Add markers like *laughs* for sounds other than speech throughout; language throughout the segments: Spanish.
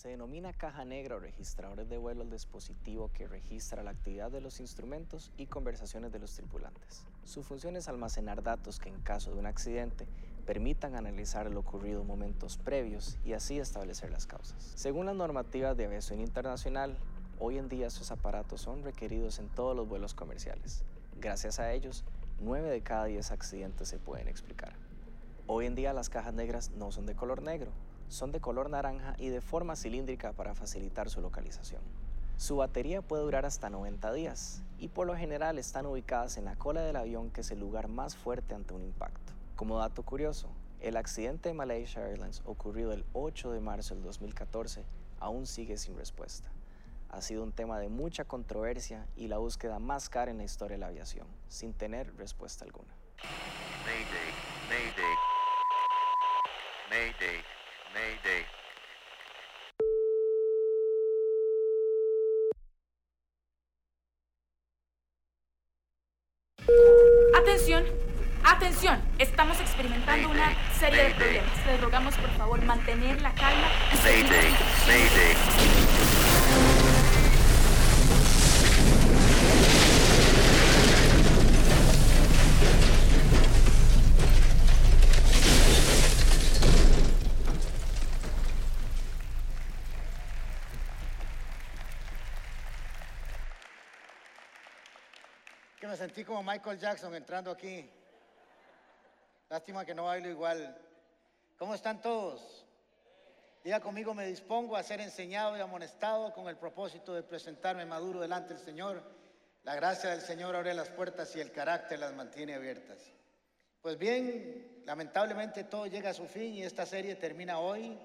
Se denomina caja negra o registradores de vuelo al dispositivo que registra la actividad de los instrumentos y conversaciones de los tripulantes. Su función es almacenar datos que en caso de un accidente permitan analizar lo ocurrido momentos previos y así establecer las causas. Según las normativas de aviación internacional, hoy en día esos aparatos son requeridos en todos los vuelos comerciales. Gracias a ellos, 9 de cada 10 accidentes se pueden explicar. Hoy en día las cajas negras no son de color negro, son de color naranja y de forma cilíndrica para facilitar su localización. Su batería puede durar hasta 90 días y por lo general están ubicadas en la cola del avión que es el lugar más fuerte ante un impacto. Como dato curioso, el accidente de Malaysia Airlines ocurrido el 8 de marzo del 2014 aún sigue sin respuesta. Ha sido un tema de mucha controversia y la búsqueda más cara en la historia de la aviación, sin tener respuesta alguna. Mayday, Mayday. Mayday, Mayday. Atención, atención, estamos experimentando una serie de problemas. Les rogamos por favor mantener la calma y Mayday. Mayday. Me sentí como Michael Jackson entrando aquí. Lástima que no bailo igual. ¿Cómo están todos? Diga conmigo, me dispongo a ser enseñado y amonestado con el propósito de presentarme maduro delante del Señor. La gracia del Señor abre las puertas y el carácter las mantiene abiertas. Pues bien, lamentablemente todo llega a su fin y esta serie termina hoy.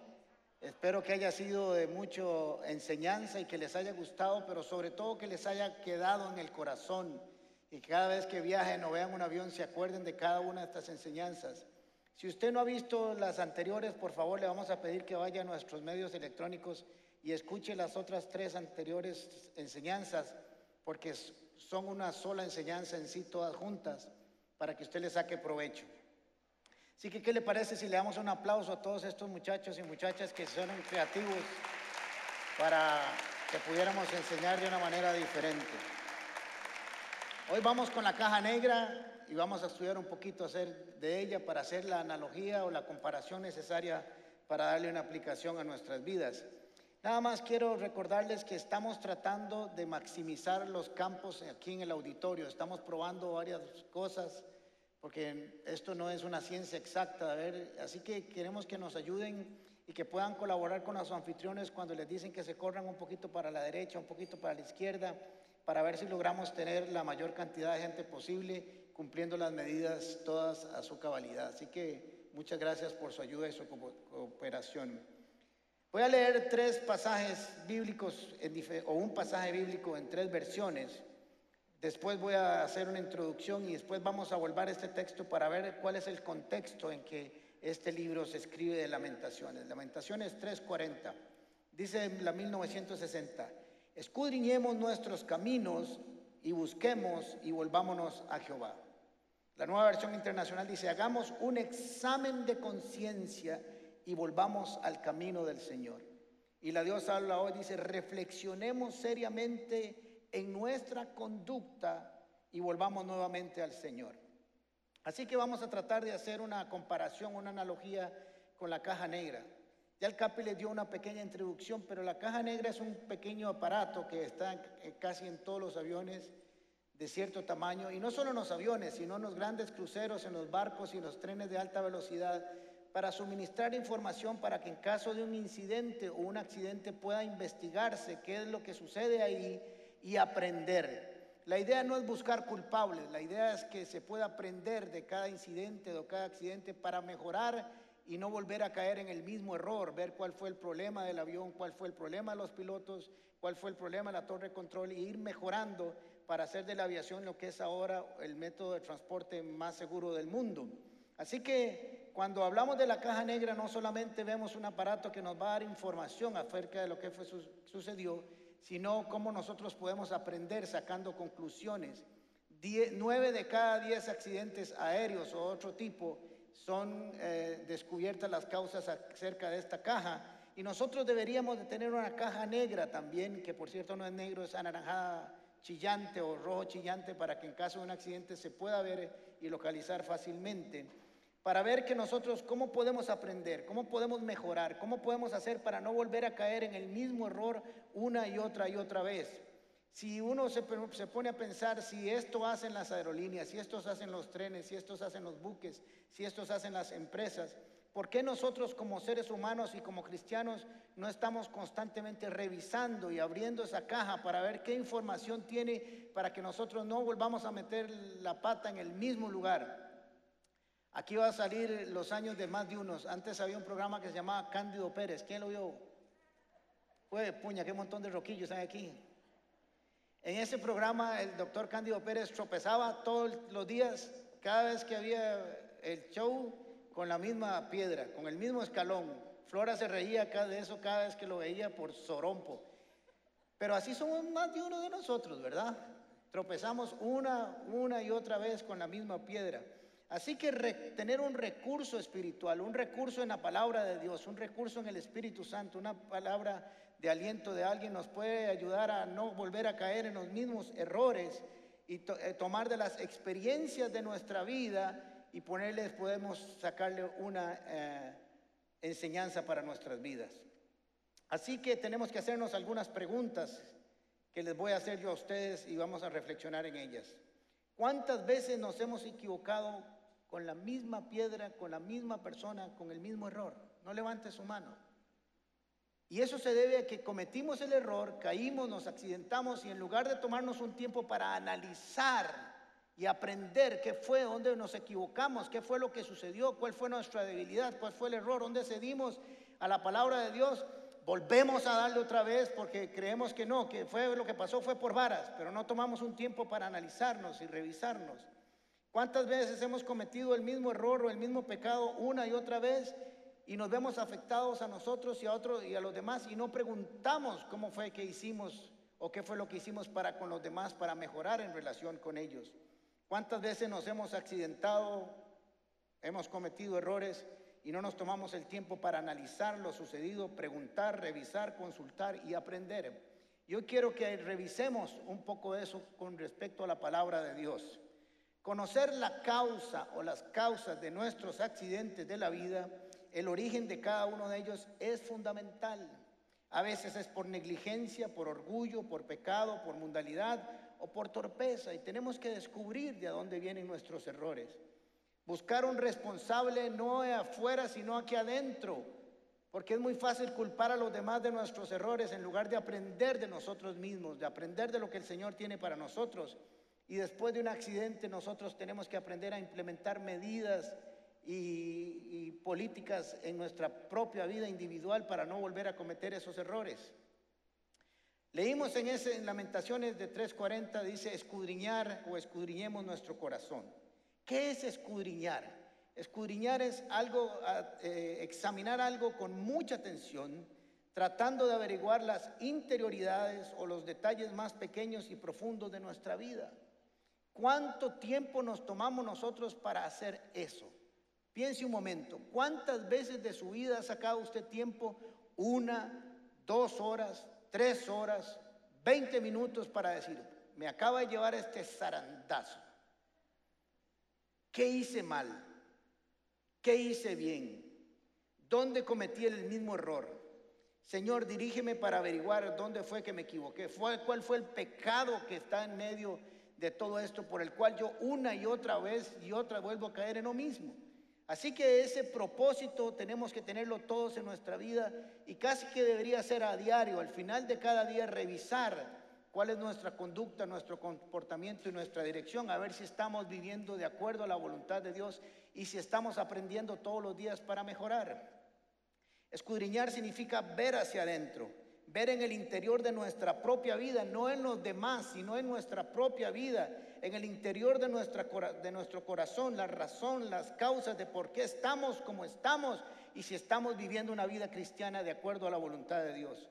Espero que haya sido de mucho enseñanza y que les haya gustado, pero sobre todo que les haya quedado en el corazón y cada vez que viajen o vean un avión se acuerden de cada una de estas enseñanzas. Si usted no ha visto las anteriores, por favor le vamos a pedir que vaya a nuestros medios electrónicos y escuche las otras tres anteriores enseñanzas, porque son una sola enseñanza en sí, todas juntas, para que usted le saque provecho. Así que, ¿qué le parece si le damos un aplauso a todos estos muchachos y muchachas que son creativos para que pudiéramos enseñar de una manera diferente? Hoy vamos con la caja negra y vamos a estudiar un poquito hacer de ella para hacer la analogía o la comparación necesaria para darle una aplicación a nuestras vidas. Nada más quiero recordarles que estamos tratando de maximizar los campos aquí en el auditorio. Estamos probando varias cosas porque esto no es una ciencia exacta, así que queremos que nos ayuden y que puedan colaborar con los anfitriones cuando les dicen que se corran un poquito para la derecha, un poquito para la izquierda, para ver si logramos tener la mayor cantidad de gente posible cumpliendo las medidas todas a su cabalidad. Así que muchas gracias por su ayuda y su co- cooperación. Voy a leer tres pasajes bíblicos en o un pasaje bíblico en tres versiones. Después voy a hacer una introducción y después vamos a volver a este texto para ver cuál es el contexto en que este libro se escribe de Lamentaciones. Lamentaciones 3:40. Dice la 1960, escudriñemos nuestros caminos y busquemos y volvámonos a Jehová. La nueva versión internacional dice, hagamos un examen de conciencia y volvamos al camino del Señor. Y la Dios habla hoy, dice, reflexionemos seriamente en nuestra conducta y volvamos nuevamente al Señor. Así que vamos a tratar de hacer una comparación, una analogía con la caja negra. Ya el Capi le dio una pequeña introducción, pero la caja negra es un pequeño aparato que está en- casi en todos los aviones de cierto tamaño, y no solo en los aviones, sino en los grandes cruceros, en los barcos y en los trenes de alta velocidad, para suministrar información para que en caso de un incidente o un accidente pueda investigarse qué es lo que sucede ahí y aprender. La idea no es buscar culpables, la idea es que se pueda aprender de cada incidente o cada accidente para mejorar y no volver a caer en el mismo error, ver cuál fue el problema del avión, cuál fue el problema de los pilotos, cuál fue el problema de la torre de control y ir mejorando para hacer de la aviación lo que es ahora el método de transporte más seguro del mundo. Así que cuando hablamos de la caja negra no solamente vemos un aparato que nos va a dar información acerca de lo que fue, su- sucedió, sino cómo nosotros podemos aprender sacando conclusiones. Die- nueve de cada diez accidentes aéreos o otro tipo son eh, descubiertas las causas acerca de esta caja Y nosotros deberíamos de tener una caja negra también, que por cierto no es negro, es anaranjada chillante o rojo chillante para que en caso de un accidente se pueda ver y localizar fácilmente. Para ver que nosotros cómo podemos aprender, cómo podemos mejorar, cómo podemos hacer para no volver a caer en el mismo error una y otra y otra vez. Si uno se, se pone a pensar si esto hacen las aerolíneas, si estos hacen los trenes, si estos hacen los buques, si estos hacen las empresas, ¿por qué nosotros como seres humanos y como cristianos no estamos constantemente revisando y abriendo esa caja para ver qué información tiene para que nosotros no volvamos a meter la pata en el mismo lugar? Aquí va a salir los años de más de unos. Antes había un programa que se llamaba Cándido Pérez. ¿Quién lo vio? Fue puña, qué montón de roquillos hay aquí. En ese programa el doctor Cándido Pérez tropezaba todos los días, cada vez que había el show, con la misma piedra, con el mismo escalón. Flora se reía de eso cada vez que lo veía por sorompo. Pero así somos más de uno de nosotros, ¿verdad? Tropezamos una, una y otra vez con la misma piedra. Así que tener un recurso espiritual, un recurso en la palabra de Dios, un recurso en el Espíritu Santo, una palabra de aliento de alguien nos puede ayudar a no volver a caer en los mismos errores y eh, tomar de las experiencias de nuestra vida y ponerles, podemos sacarle una eh, enseñanza para nuestras vidas. Así que tenemos que hacernos algunas preguntas que les voy a hacer yo a ustedes y vamos a reflexionar en ellas. ¿Cuántas veces nos hemos equivocado con la misma piedra, con la misma persona, con el mismo error? No levante su mano. Y eso se debe a que cometimos el error, caímos, nos accidentamos y en lugar de tomarnos un tiempo para analizar y aprender qué fue, dónde nos equivocamos, qué fue lo que sucedió, cuál fue nuestra debilidad, cuál fue el error, dónde cedimos a la palabra de Dios, volvemos a darle otra vez porque creemos que no, que fue lo que pasó fue por varas, pero no tomamos un tiempo para analizarnos y revisarnos. ¿Cuántas veces hemos cometido el mismo error o el mismo pecado una y otra vez y nos vemos afectados a nosotros y a otros y a los demás y no preguntamos cómo fue que hicimos o qué fue lo que hicimos para con los demás para mejorar en relación con ellos. ¿Cuántas veces nos hemos accidentado, hemos cometido errores y no nos tomamos el tiempo para analizar lo sucedido, preguntar, revisar, consultar y aprender? Yo quiero que revisemos un poco eso con respecto a la palabra de Dios. Conocer la causa o las causas de nuestros accidentes de la vida el origen de cada uno de ellos es fundamental. A veces es por negligencia, por orgullo, por pecado, por mundalidad o por torpeza y tenemos que descubrir de dónde vienen nuestros errores. Buscar un responsable no afuera, sino aquí adentro, porque es muy fácil culpar a los demás de nuestros errores en lugar de aprender de nosotros mismos, de aprender de lo que el Señor tiene para nosotros. Y después de un accidente nosotros tenemos que aprender a implementar medidas y, políticas en nuestra propia vida individual para no volver a cometer esos errores. Leímos en ese en Lamentaciones de 3:40 dice escudriñar o escudriñemos nuestro corazón. ¿Qué es escudriñar? Escudriñar es algo eh, examinar algo con mucha atención, tratando de averiguar las interioridades o los detalles más pequeños y profundos de nuestra vida. ¿Cuánto tiempo nos tomamos nosotros para hacer eso? Piense un momento, ¿cuántas veces de su vida ha sacado usted tiempo? Una, dos horas, tres horas, veinte minutos para decir, me acaba de llevar este zarandazo. ¿Qué hice mal? ¿Qué hice bien? ¿Dónde cometí el mismo error? Señor, dirígeme para averiguar dónde fue que me equivoqué. ¿Cuál fue el pecado que está en medio de todo esto por el cual yo una y otra vez y otra vuelvo a caer en lo mismo? Así que ese propósito tenemos que tenerlo todos en nuestra vida y casi que debería ser a diario, al final de cada día revisar cuál es nuestra conducta, nuestro comportamiento y nuestra dirección, a ver si estamos viviendo de acuerdo a la voluntad de Dios y si estamos aprendiendo todos los días para mejorar. Escudriñar significa ver hacia adentro, ver en el interior de nuestra propia vida, no en los demás, sino en nuestra propia vida en el interior de, nuestro corazón la razón, las causas de por qué estamos como estamos y si estamos viviendo una vida cristiana de acuerdo a la voluntad de Dios.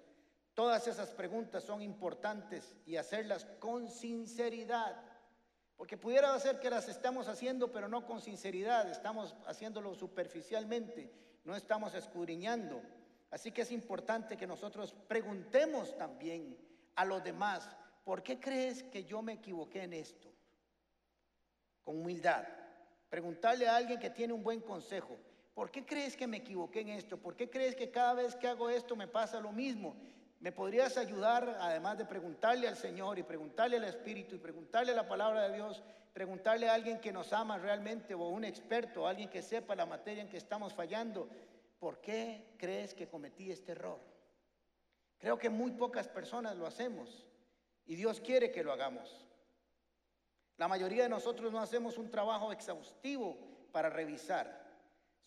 Todas esas preguntas son importantes y hacerlas con sinceridad. Porque pudiera ser que las estamos haciendo, pero no con sinceridad, estamos haciéndolo superficialmente, no estamos escudriñando. Así que es importante que nosotros preguntemos también a los demás, ¿por qué crees que yo me equivoqué en esto? Con humildad. Preguntarle a alguien que tiene un buen consejo, ¿por qué crees que me equivoqué en esto? ¿Por qué crees que cada vez que hago esto me pasa lo mismo? ¿Me podrías ayudar, además de preguntarle al Señor y preguntarle al Espíritu y preguntarle la palabra de Dios, preguntarle a alguien que nos ama realmente o un experto, alguien que sepa la materia en que estamos fallando, ¿por qué crees que cometí este error? Creo que muy pocas personas lo hacemos y Dios quiere que lo hagamos. La mayoría de nosotros no hacemos un trabajo exhaustivo para revisar.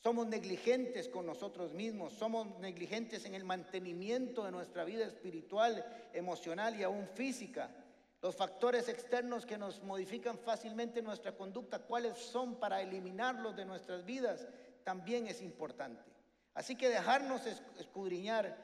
Somos negligentes con nosotros mismos, somos negligentes en el mantenimiento de nuestra vida espiritual, emocional y aún física. Los factores externos que nos modifican fácilmente nuestra conducta, cuáles son para eliminarlos de nuestras vidas, también es importante. Así que dejarnos escudriñar,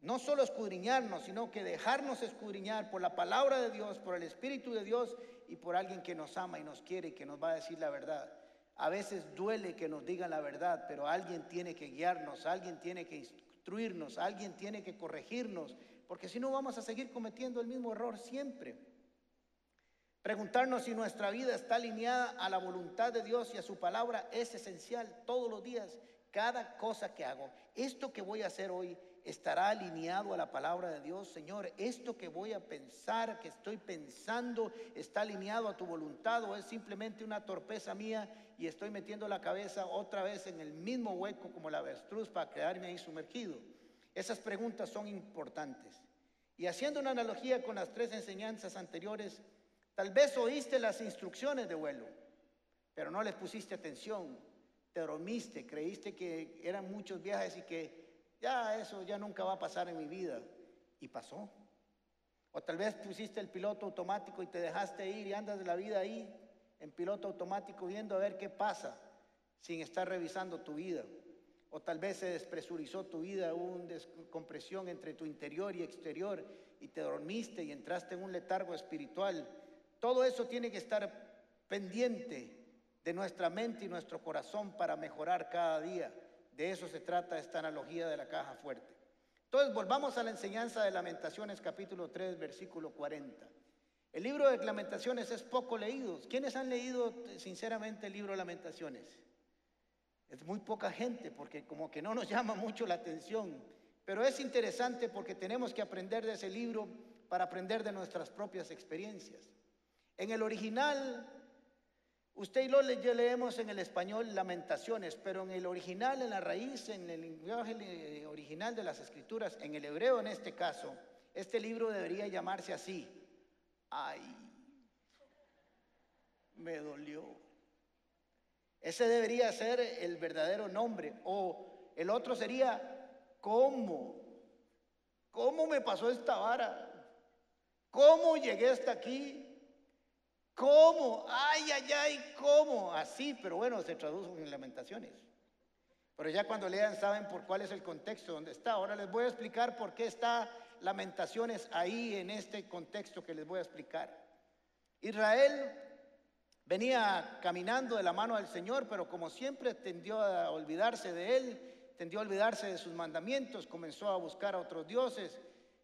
no solo escudriñarnos, sino que dejarnos escudriñar por la palabra de Dios, por el Espíritu de Dios y por alguien que nos ama y nos quiere y que nos va a decir la verdad. A veces duele que nos digan la verdad, pero alguien tiene que guiarnos, alguien tiene que instruirnos, alguien tiene que corregirnos, porque si no vamos a seguir cometiendo el mismo error siempre. Preguntarnos si nuestra vida está alineada a la voluntad de Dios y a su palabra es esencial todos los días, cada cosa que hago. Esto que voy a hacer hoy estará alineado a la palabra de Dios. Señor, esto que voy a pensar, que estoy pensando, está alineado a tu voluntad o es simplemente una torpeza mía y estoy metiendo la cabeza otra vez en el mismo hueco como la avestruz para quedarme ahí sumergido. Esas preguntas son importantes. Y haciendo una analogía con las tres enseñanzas anteriores, Tal vez oíste las instrucciones de vuelo, pero no les pusiste atención, te dormiste, creíste que eran muchos viajes y que ya eso ya nunca va a pasar en mi vida. Y pasó. O tal vez pusiste el piloto automático y te dejaste ir y andas de la vida ahí en piloto automático viendo a ver qué pasa sin estar revisando tu vida. O tal vez se despresurizó tu vida, hubo una descompresión entre tu interior y exterior y te dormiste y entraste en un letargo espiritual todo eso tiene que estar pendiente de nuestra mente y nuestro corazón para mejorar cada día. De eso se trata esta analogía de la caja fuerte. Entonces volvamos a la enseñanza de Lamentaciones capítulo 3 versículo 40. El libro de Lamentaciones es poco leído. ¿Quiénes han leído sinceramente el libro de Lamentaciones? Es muy poca gente porque como que no nos *laughs* llama mucho la atención. Pero es interesante porque tenemos que aprender de ese libro para aprender de nuestras propias experiencias. En el original, usted y yo leemos en el español lamentaciones, pero en el original, en la raíz, en el lenguaje original de las escrituras, en el hebreo en este caso, este libro debería llamarse así. Ay, me dolió. Ese debería ser el verdadero nombre. O el otro sería, ¿cómo? ¿Cómo me pasó esta vara? ¿Cómo llegué hasta aquí? ¿Cómo? Ay, ay, ay, ¿cómo? Así, pero bueno, se tradujo en lamentaciones. Pero ya cuando lean saben por cuál es el contexto donde está. Ahora les voy a explicar por qué está lamentaciones ahí en este contexto que les voy a explicar. Israel venía caminando de la mano del Señor, pero como siempre tendió a olvidarse de él, tendió a olvidarse de sus mandamientos, comenzó a buscar a otros dioses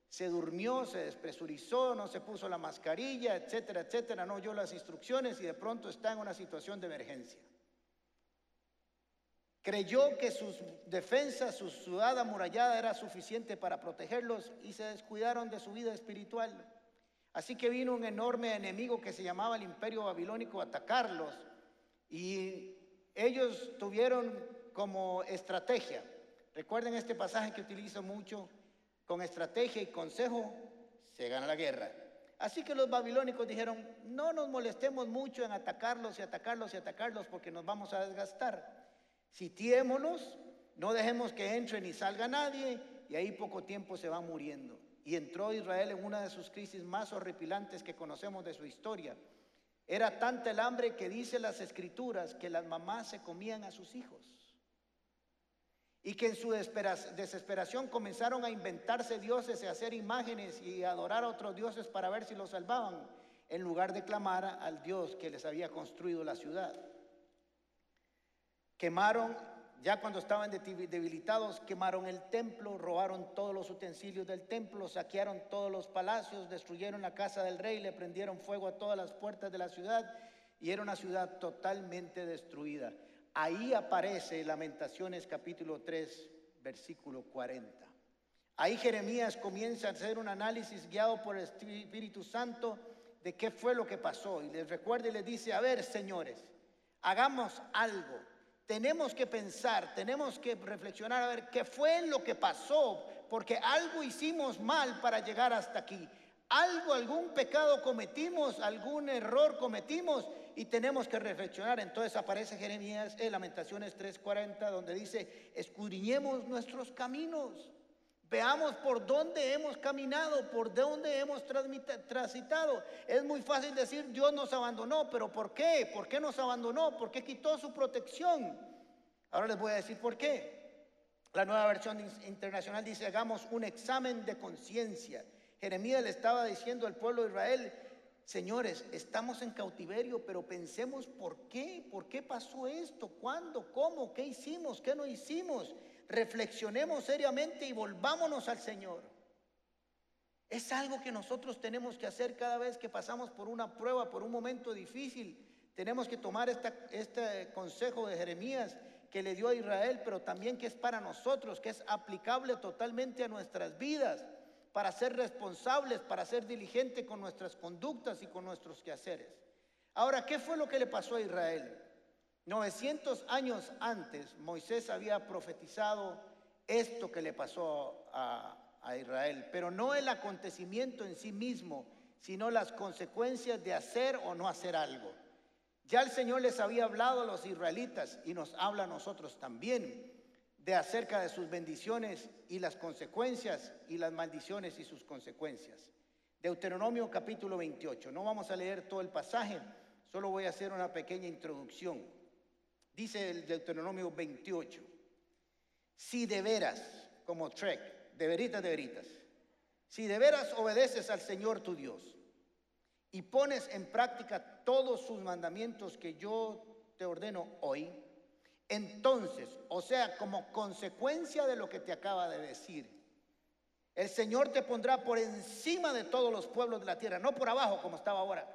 se durmió, se despresurizó, no se puso la mascarilla, etcétera, etcétera, no oyó las instrucciones y de pronto está en una situación de emergencia. Creyó que sus defensas, su ciudad amurallada era suficiente para protegerlos y se descuidaron de su vida espiritual. Así que vino un enorme enemigo que se llamaba el imperio babilónico a atacarlos y ellos tuvieron como estrategia, recuerden este pasaje que utilizo mucho, con estrategia y consejo se gana la guerra. Así que los babilónicos dijeron, no nos molestemos mucho en atacarlos y atacarlos y atacarlos porque nos vamos a desgastar. Sitiémonos, no dejemos que entre ni salga nadie y ahí poco tiempo se va muriendo. Y entró Israel en una de sus crisis más horripilantes que conocemos de su historia. Era tanta el hambre que dice las escrituras que las mamás se comían a sus hijos y que en su desesperación comenzaron a inventarse dioses y a hacer imágenes y adorar a otros dioses para ver si los salvaban, en lugar de clamar al Dios que les había construido la ciudad. Quemaron ya cuando estaban debi- debilitados, quemaron el templo, robaron todos los utensilios del templo, saquearon todos los palacios, destruyeron la casa del rey, le prendieron fuego a todas las puertas de la ciudad y era una ciudad totalmente destruida. Ahí aparece Lamentaciones capítulo 3, versículo 40. Ahí Jeremías comienza a hacer un análisis guiado por el Espíritu Santo de qué fue lo que pasó. Y les recuerda y les dice, a ver, señores, hagamos algo. Tenemos que pensar, tenemos que reflexionar a ver qué fue lo que pasó, porque algo hicimos mal para llegar hasta aquí. Algo, algún pecado cometimos, algún error cometimos y tenemos que reflexionar. Entonces aparece Jeremías en Lamentaciones 3:40 donde dice, escudriñemos nuestros caminos. Veamos por dónde hemos caminado, por dónde hemos transitado. Es muy fácil decir Dios nos abandonó, pero ¿por qué? ¿Por qué nos abandonó? ¿Por qué quitó su protección? Ahora les voy a decir por qué. La nueva versión in- internacional dice, hagamos un examen de conciencia. Jeremías le estaba diciendo al pueblo de Israel, señores, estamos en cautiverio, pero pensemos por qué, por qué pasó esto, cuándo, cómo, qué hicimos, qué no hicimos. Reflexionemos seriamente y volvámonos al Señor. Es algo que nosotros tenemos que hacer cada vez que pasamos por una prueba, por un momento difícil. Tenemos que tomar este consejo de Jeremías que le dio a Israel, pero también que es para nosotros, que es aplicable totalmente a nuestras vidas, para ser responsables, para ser diligentes con nuestras conductas y con nuestros quehaceres. Ahora, ¿qué fue lo que le pasó a Israel? 900 años antes, Moisés había profetizado esto que le pasó a, a Israel, pero no el acontecimiento en sí mismo, sino las consecuencias de hacer o no hacer algo. Ya el Señor les había hablado a los israelitas y nos habla a nosotros también de acerca de sus bendiciones y las consecuencias y las maldiciones y sus consecuencias. Deuteronomio capítulo 28. No vamos a leer todo el pasaje, solo voy a hacer una pequeña introducción. Dice el Deuteronomio 28. Si de veras, como Trek, de veritas, de veritas, si de veras obedeces al Señor tu Dios y pones en práctica todos sus mandamientos que yo te ordeno hoy, entonces, o sea, como consecuencia de lo que te acaba de decir, el Señor te pondrá por encima de todos los pueblos de la tierra, no por abajo como estaba ahora,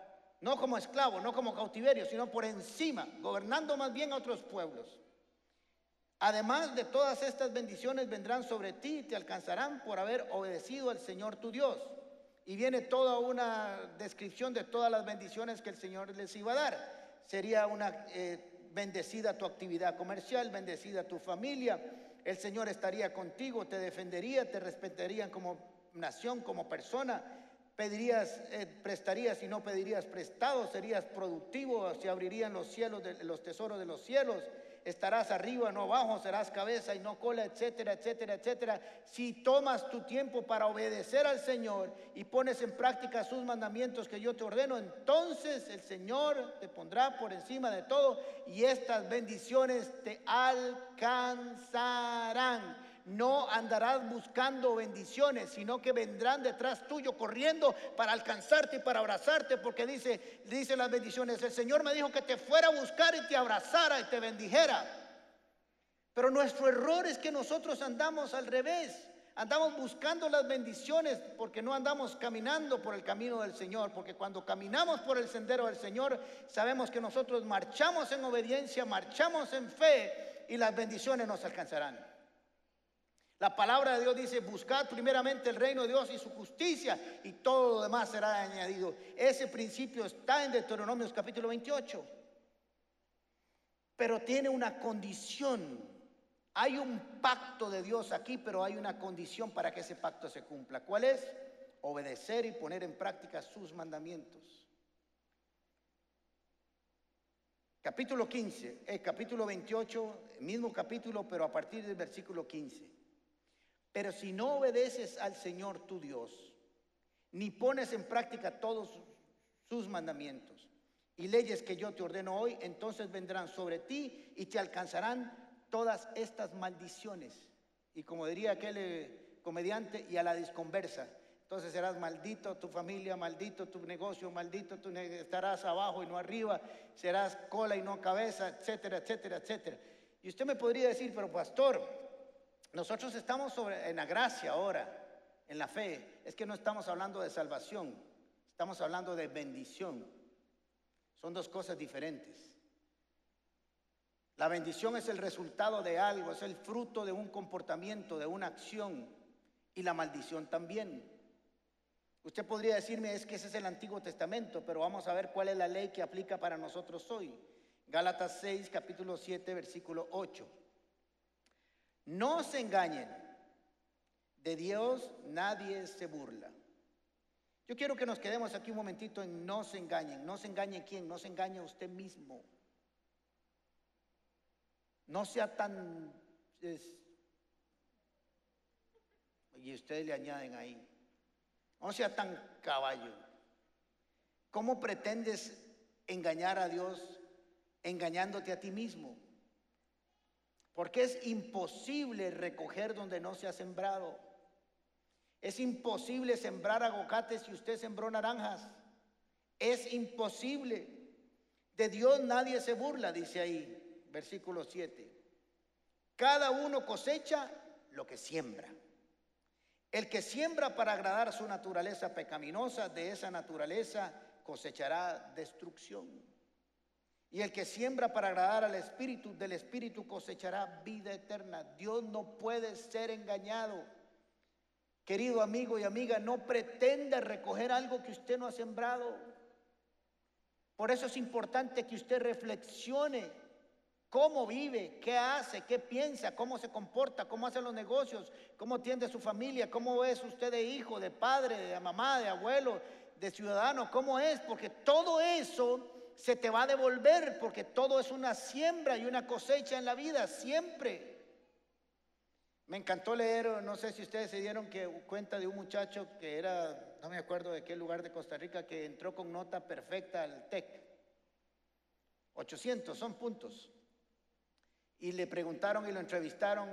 no como esclavo, no como cautiverio, sino por encima, gobernando más bien a otros pueblos. Además de todas estas bendiciones vendrán sobre ti y te alcanzarán por haber obedecido al Señor tu Dios. Y viene toda una descripción de todas las bendiciones que el Señor les iba a dar. Sería una eh, bendecida tu actividad comercial, bendecida tu familia. El Señor estaría contigo, te defendería, te respetarían como nación, como persona. Pedirías, eh, prestarías y no pedirías prestado, serías productivo, se abrirían los cielos, de, los tesoros de los cielos estarás arriba, no abajo, serás cabeza y no cola, etcétera, etcétera, etcétera. Si tomas tu tiempo para obedecer al Señor y pones en práctica sus mandamientos que yo te ordeno, entonces el Señor te pondrá por encima de todo y estas bendiciones te alcanzarán. No andarás buscando bendiciones, sino que vendrán detrás tuyo corriendo para alcanzarte y para abrazarte, porque dice, dice las bendiciones, el Señor me dijo que te fuera a buscar y te abrazara y te bendijera. Pero nuestro error es que nosotros andamos al revés. Andamos buscando las bendiciones porque no andamos caminando por el camino del Señor, porque cuando caminamos por el sendero del Señor, sabemos que nosotros marchamos en obediencia, marchamos en fe y las bendiciones nos alcanzarán. La palabra de Dios dice, buscad primeramente el reino de Dios y su justicia y todo lo demás será añadido. Ese principio está en Deuteronomios capítulo 28. Pero tiene una condición. Hay un pacto de Dios aquí, pero hay una condición para que ese pacto se cumpla. ¿Cuál es? Obedecer y poner en práctica sus mandamientos. Capítulo 15, el capítulo 28, mismo capítulo, pero a partir del versículo 15. Pero si no obedeces al Señor tu Dios, ni pones en práctica todos sus mandamientos y leyes que yo te ordeno hoy, entonces vendrán sobre ti y te alcanzarán todas estas maldiciones. Y como diría aquel eh, comediante, y a la disconversa. Entonces serás maldito tu familia, maldito tu negocio, maldito tu estarás abajo y no arriba, serás cola y no cabeza, etcétera, etcétera, etcétera. Y usted me podría decir, pero pastor, nosotros estamos sobre, en la gracia ahora, en la fe. Es que no estamos hablando de salvación, estamos hablando de bendición. Son dos cosas diferentes. La bendición es el resultado de algo, es el fruto de un comportamiento, de una acción. Y la maldición también. Usted podría decirme, es que ese es el Antiguo Testamento, pero vamos a ver cuál es la ley que aplica para nosotros hoy. Gálatas 6, capítulo 7, versículo 8. No se engañen, de Dios nadie se burla. Yo quiero que nos quedemos aquí un momentito en no se engañen. No se engañe quién, no se engañe usted mismo. No sea tan... y ustedes le añaden ahí. No sea tan caballo. ¿Cómo pretendes engañar a Dios engañándote a ti mismo? Porque es imposible recoger donde no se ha sembrado. Es imposible sembrar aguacates si usted sembró naranjas. Es imposible. De Dios nadie se burla, dice ahí, versículo 7. Cada uno cosecha lo que siembra. El que siembra para agradar su naturaleza pecaminosa, de esa naturaleza cosechará destrucción. Y el que siembra para agradar al Espíritu, del Espíritu cosechará vida eterna. Dios no puede ser engañado. Querido amigo y amiga, no pretenda recoger algo que usted no ha sembrado. Por eso es importante que usted reflexione cómo vive, qué hace, qué piensa, cómo se comporta, cómo hace los negocios, cómo atiende a su familia, cómo es usted de hijo, de padre, de mamá, de abuelo, de ciudadano, cómo es, porque todo eso se te va a devolver, porque todo es una siembra y una cosecha en la vida, siempre. Me encantó leer, no sé si ustedes se dieron cuenta de un muchacho que era, no me acuerdo de qué lugar de Costa Rica, que entró con nota perfecta al TEC. 800 son puntos y le preguntaron y lo entrevistaron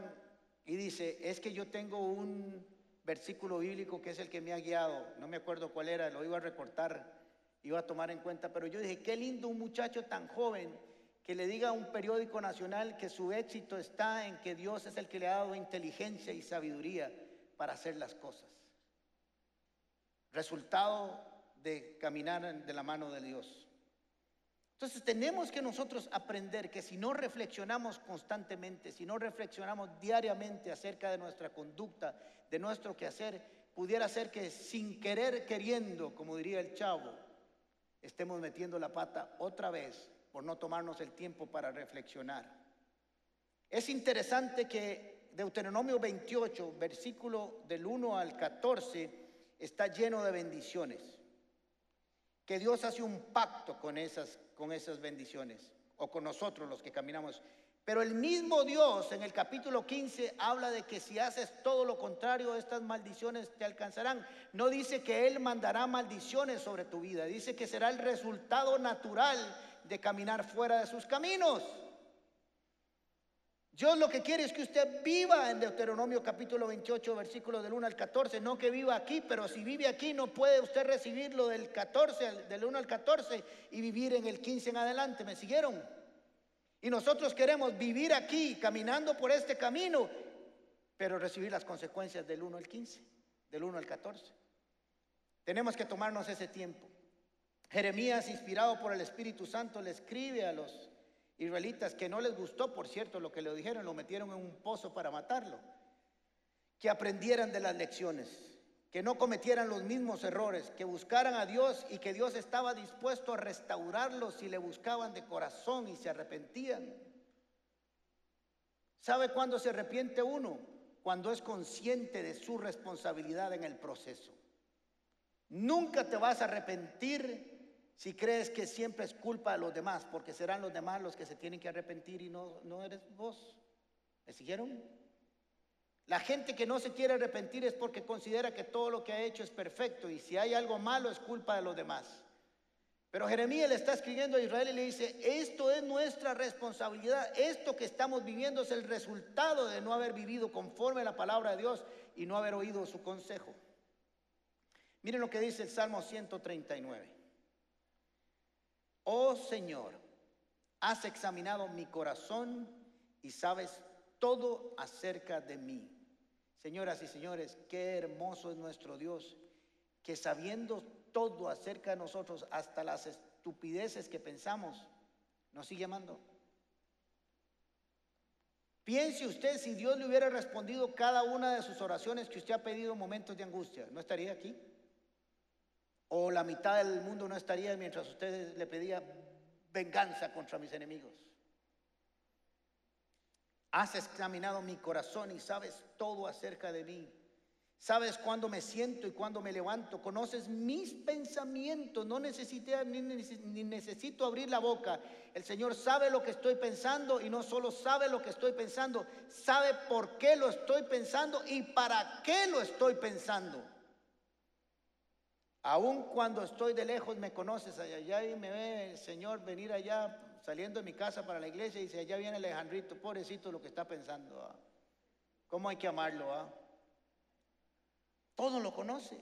y dice, es que yo tengo un versículo bíblico que es el que me ha guiado, no me acuerdo cuál era, lo iba a recortar, iba a tomar en cuenta, pero yo dije, qué lindo un muchacho tan joven que le diga a un periódico nacional que su éxito está en que Dios es el que le ha dado inteligencia y sabiduría para hacer las cosas. Resultado de caminar de la mano de Dios. Entonces tenemos que nosotros aprender que si no reflexionamos constantemente, si no reflexionamos diariamente acerca de nuestra conducta, de nuestro quehacer, pudiera ser que sin querer queriendo, como diría el chavo, estemos metiendo la pata otra vez por no tomarnos el tiempo para reflexionar. Es interesante que Deuteronomio 28, versículo del 1 al 14, está lleno de bendiciones que Dios hace un pacto con esas, con esas bendiciones, o con nosotros los que caminamos. Pero el mismo Dios en el capítulo 15 habla de que si haces todo lo contrario, estas maldiciones te alcanzarán. No dice que Él mandará maldiciones sobre tu vida, dice que será el resultado natural de caminar fuera de sus caminos. Dios lo que quiere es que usted viva en Deuteronomio capítulo 28, versículo del 1 al 14. No que viva aquí, pero si vive aquí no puede usted recibirlo del 14, del 1 al 14 y vivir en el 15 en adelante. ¿Me siguieron? Y nosotros queremos vivir aquí, caminando por este camino, pero recibir las consecuencias del 1 al 15, del 1 al 14. Tenemos que tomarnos ese tiempo. Jeremías, inspirado por el Espíritu Santo, le escribe a los israelitas que no les gustó, por cierto, lo que le dijeron, lo metieron en un pozo para matarlo. Que aprendieran de las lecciones, que no cometieran los mismos errores, que buscaran a Dios y que Dios estaba dispuesto a restaurarlos si le buscaban de corazón y se arrepentían. ¿Sabe cuándo se arrepiente uno? Cuando es consciente de su responsabilidad en el proceso. Nunca te vas a arrepentir si crees que siempre es culpa de los demás, porque serán los demás los que se tienen que arrepentir y no, no eres vos. ¿Me siguieron? La gente que no se quiere arrepentir es porque considera que todo lo que ha hecho es perfecto y si hay algo malo es culpa de los demás. Pero Jeremías le está escribiendo a Israel y le dice, esto es nuestra responsabilidad, esto que estamos viviendo es el resultado de no haber vivido conforme a la palabra de Dios y no haber oído su consejo. Miren lo que dice el Salmo 139. Oh Señor, has examinado mi corazón y sabes todo acerca de mí. Señoras y señores, qué hermoso es nuestro Dios, que sabiendo todo acerca de nosotros, hasta las estupideces que pensamos, nos sigue amando. Piense usted si Dios le hubiera respondido cada una de sus oraciones que usted ha pedido en momentos de angustia, ¿no estaría aquí? O la mitad del mundo no estaría mientras usted le pedía venganza contra mis enemigos. Has examinado mi corazón y sabes todo acerca de mí. Sabes cuándo me siento y cuándo me levanto. Conoces mis pensamientos. No necesité, ni, necesito abrir la boca. El Señor sabe lo que estoy pensando y no solo sabe lo que estoy pensando, sabe por qué lo estoy pensando y para qué lo estoy pensando. Aun cuando estoy de lejos me conoces allá y me ve el Señor venir allá saliendo de mi casa para la iglesia y dice, allá viene Alejandrito, pobrecito lo que está pensando. ¿ah? ¿Cómo hay que amarlo? Ah? Todo lo conoce.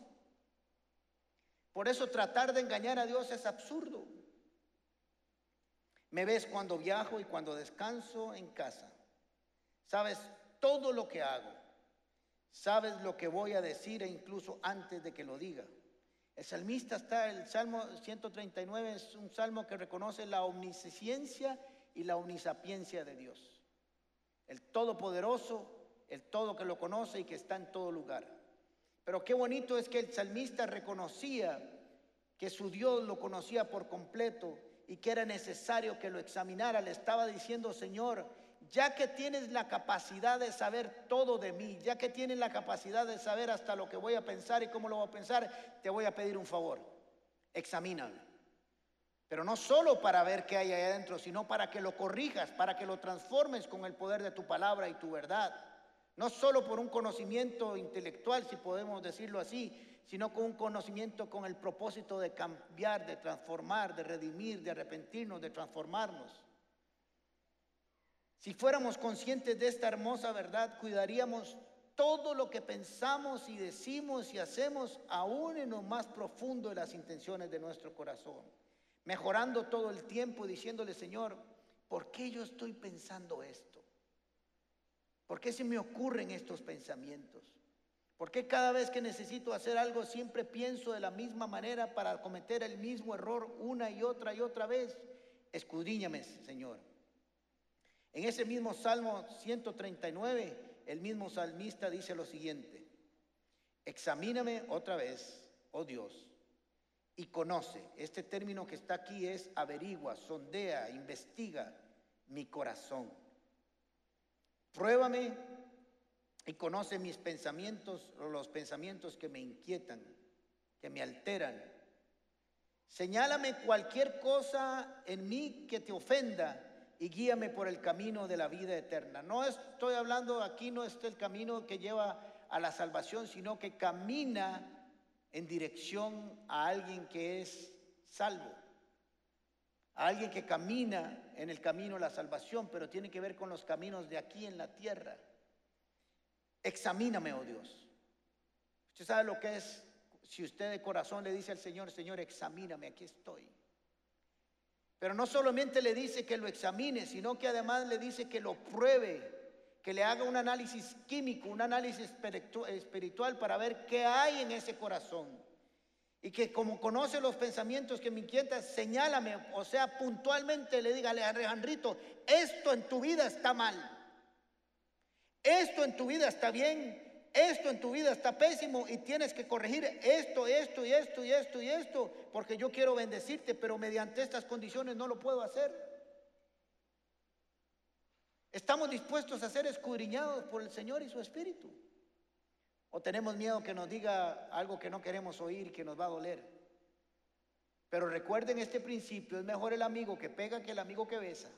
Por eso tratar de engañar a Dios es absurdo. Me ves cuando viajo y cuando descanso en casa. Sabes todo lo que hago. Sabes lo que voy a decir e incluso antes de que lo diga. El salmista está, el Salmo 139 es un salmo que reconoce la omnisciencia y la omnisapiencia de Dios. El Todopoderoso, el Todo que lo conoce y que está en todo lugar. Pero qué bonito es que el salmista reconocía que su Dios lo conocía por completo y que era necesario que lo examinara. Le estaba diciendo, Señor, ya que tienes la capacidad de saber todo de mí, ya que tienes la capacidad de saber hasta lo que voy a pensar y cómo lo voy a pensar, te voy a pedir un favor. Examínalo. Pero no solo para ver qué hay ahí adentro, sino para que lo corrijas, para que lo transformes con el poder de tu palabra y tu verdad. No solo por un conocimiento intelectual, si podemos decirlo así, sino con un conocimiento con el propósito de cambiar, de transformar, de redimir, de arrepentirnos, de transformarnos. Si fuéramos conscientes de esta hermosa verdad, cuidaríamos todo lo que pensamos y decimos y hacemos, aún en lo más profundo de las intenciones de nuestro corazón. Mejorando todo el tiempo diciéndole, Señor, ¿por qué yo estoy pensando esto? ¿Por qué se me ocurren estos pensamientos? ¿Por qué cada vez que necesito hacer algo siempre pienso de la misma manera para cometer el mismo error una y otra y otra vez? Escudriñame, Señor. En ese mismo Salmo 139, el mismo salmista dice lo siguiente, examíname otra vez, oh Dios, y conoce. Este término que está aquí es averigua, sondea, investiga mi corazón. Pruébame y conoce mis pensamientos los pensamientos que me inquietan, que me alteran. Señálame cualquier cosa en mí que te ofenda y guíame por el camino de la vida eterna. No estoy hablando aquí, no es el camino que lleva a la salvación, sino que camina en dirección a alguien que es salvo, a alguien que camina en el camino de la salvación, pero tiene que ver con los caminos de aquí en la tierra. Examíname, oh Dios. Usted sabe lo que es, si usted de corazón le dice al Señor, Señor, examíname, aquí estoy. Pero no solamente le dice que lo examine, sino que además le dice que lo pruebe, que le haga un análisis químico, un análisis espiritual para ver qué hay en ese corazón. Y que como conoce los pensamientos que me inquietan, señálame, o sea, puntualmente le diga, Alejandrito, esto en tu vida está mal. Esto en tu vida está bien esto en tu vida está pésimo y tienes que corregir esto, esto y esto y esto y esto, porque yo quiero bendecirte, pero mediante estas condiciones no lo puedo hacer. ¿Estamos dispuestos a ser escudriñados por el Señor y su Espíritu? ¿O tenemos miedo que nos diga algo que no queremos oír que nos va a doler? Pero recuerden este principio, es mejor el amigo que pega que el amigo que besa.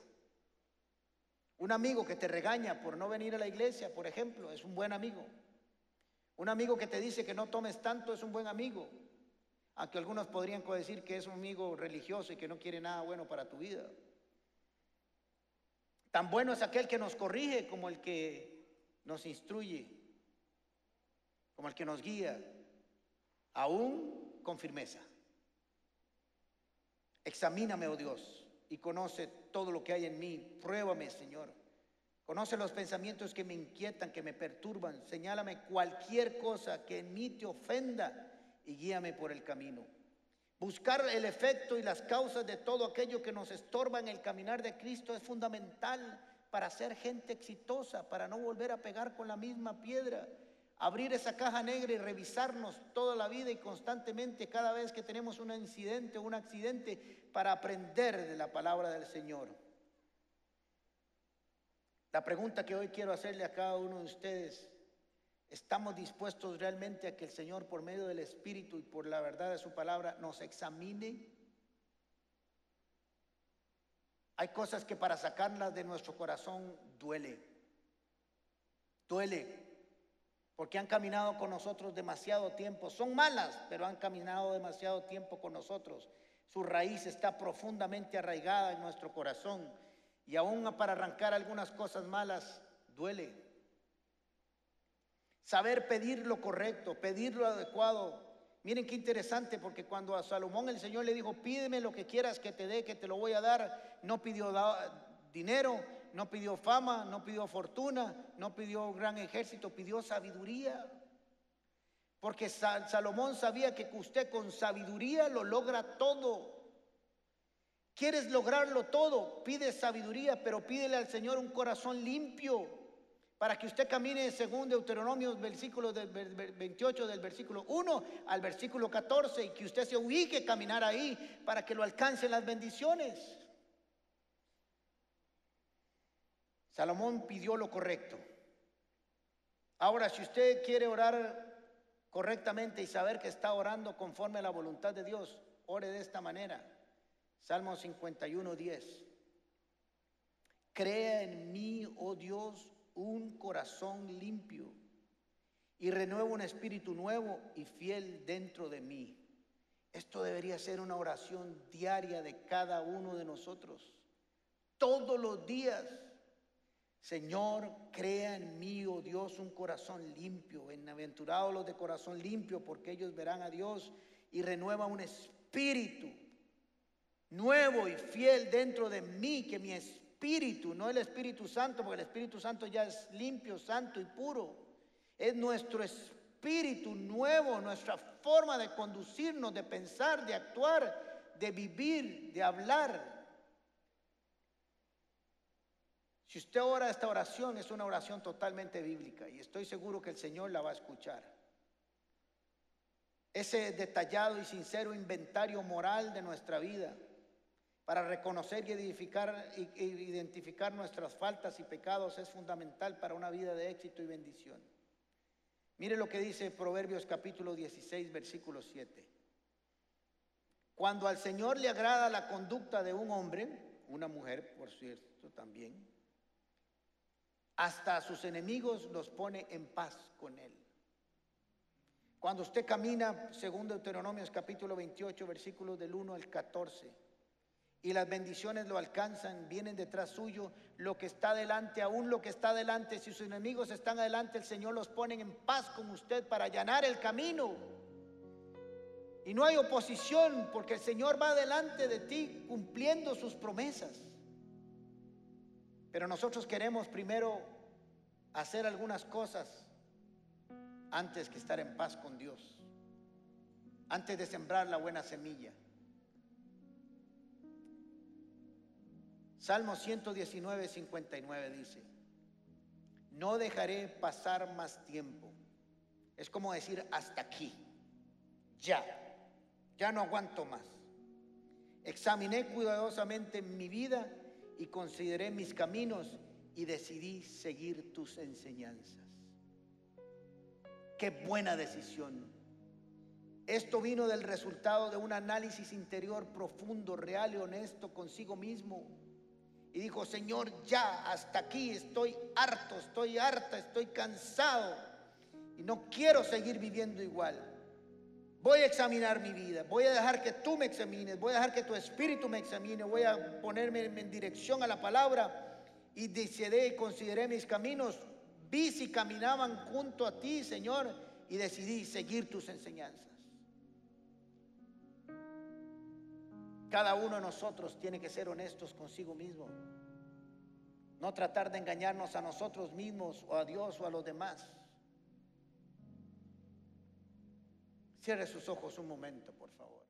Un amigo que te regaña por no venir a la iglesia, por ejemplo, es un buen amigo. Un amigo que te dice que no tomes tanto es un buen amigo, aunque algunos podrían decir que es un amigo religioso y que no quiere nada bueno para tu vida. Tan bueno es aquel que nos corrige como el que nos instruye, como el que nos guía, aún con firmeza. Examíname, oh Dios, y conoce todo lo que hay en mí. Pruébame, Señor. Conoce los pensamientos que me inquietan, que me perturban. Señálame cualquier cosa que en mí te ofenda y guíame por el camino. Buscar el efecto y las causas de todo aquello que nos estorba en el caminar de Cristo es fundamental para ser gente exitosa, para no volver a pegar con la misma piedra. Abrir esa caja negra y revisarnos toda la vida y constantemente cada vez que tenemos un incidente o un accidente para aprender de la palabra del Señor. La pregunta que hoy quiero hacerle a cada uno de ustedes, ¿estamos dispuestos realmente a que el Señor por medio del Espíritu y por la verdad de su palabra nos examine? Hay cosas que para sacarlas de nuestro corazón duele. Duele. Porque han caminado con nosotros demasiado tiempo. Son malas, pero han caminado demasiado tiempo con nosotros. Su raíz está profundamente arraigada en nuestro corazón y aún para arrancar algunas cosas malas duele. Saber pedir lo correcto, pedir lo adecuado. Miren qué interesante, porque cuando a Salomón el Señor le dijo, pídeme lo que quieras que te dé, que te lo voy a dar, no pidió dinero, no pidió fama, no pidió fortuna, no pidió gran ejército, pidió sabiduría. Porque Salomón sabía que usted con sabiduría lo logra todo. ¿Quieres lograrlo todo? Pide sabiduría, pero pídele al Señor un corazón limpio para que usted camine según Deuteronomio versículo del 28 del versículo 1 al versículo 14 y que usted se ubique caminar ahí para que lo alcancen las bendiciones. Salomón pidió lo correcto. Ahora, si usted quiere orar correctamente y saber que está orando conforme a la voluntad de Dios, ore de esta manera. Salmo 51, 10. Crea en mí, oh Dios, un corazón limpio y renueva un espíritu nuevo y fiel dentro de mí. Esto debería ser una oración diaria de cada uno de nosotros. Todos los días. Señor, crea en mí, oh Dios, un corazón limpio. Bienaventurados los de corazón limpio, porque ellos verán a Dios y renueva un espíritu nuevo y fiel dentro de mí, que mi espíritu, no el Espíritu Santo, porque el Espíritu Santo ya es limpio, santo y puro, es nuestro espíritu nuevo, nuestra forma de conducirnos, de pensar, de actuar, de vivir, de hablar. Si usted ora esta oración, es una oración totalmente bíblica y estoy seguro que el Señor la va a escuchar. Ese detallado y sincero inventario moral de nuestra vida para reconocer y edificar, e identificar nuestras faltas y pecados es fundamental para una vida de éxito y bendición. Mire lo que dice Proverbios capítulo 16, versículo 7. Cuando al Señor le agrada la conducta de un hombre, una mujer, por cierto, también, hasta a sus enemigos los pone en paz con él. Cuando usted camina, según Deuteronomios capítulo 28, versículos del 1 al 14, y las bendiciones lo alcanzan, vienen detrás suyo, lo que está adelante, aún lo que está adelante, si sus enemigos están adelante, el Señor los pone en paz con usted para allanar el camino. Y no hay oposición porque el Señor va adelante de ti cumpliendo sus promesas. Pero nosotros queremos primero hacer algunas cosas antes que estar en paz con Dios, antes de sembrar la buena semilla. Salmo 119, 59 dice, no dejaré pasar más tiempo. Es como decir, hasta aquí, ya, ya no aguanto más. Examiné cuidadosamente mi vida y consideré mis caminos y decidí seguir tus enseñanzas. Qué buena decisión. Esto vino del resultado de un análisis interior profundo, real y honesto consigo mismo y dijo, Señor, ya hasta aquí estoy harto, estoy harta, estoy cansado y no quiero seguir viviendo igual. Voy a examinar mi vida, voy a dejar que tú me examines, voy a dejar que tu espíritu me examine, voy a ponerme en dirección a la palabra y decidí y consideré mis caminos. Vi si caminaban junto a ti, Señor, y decidí seguir tus enseñanzas. Cada uno de nosotros tiene que ser honestos consigo mismo. No tratar de engañarnos a nosotros mismos o a Dios o a los demás. Cierre sus ojos un momento, por favor.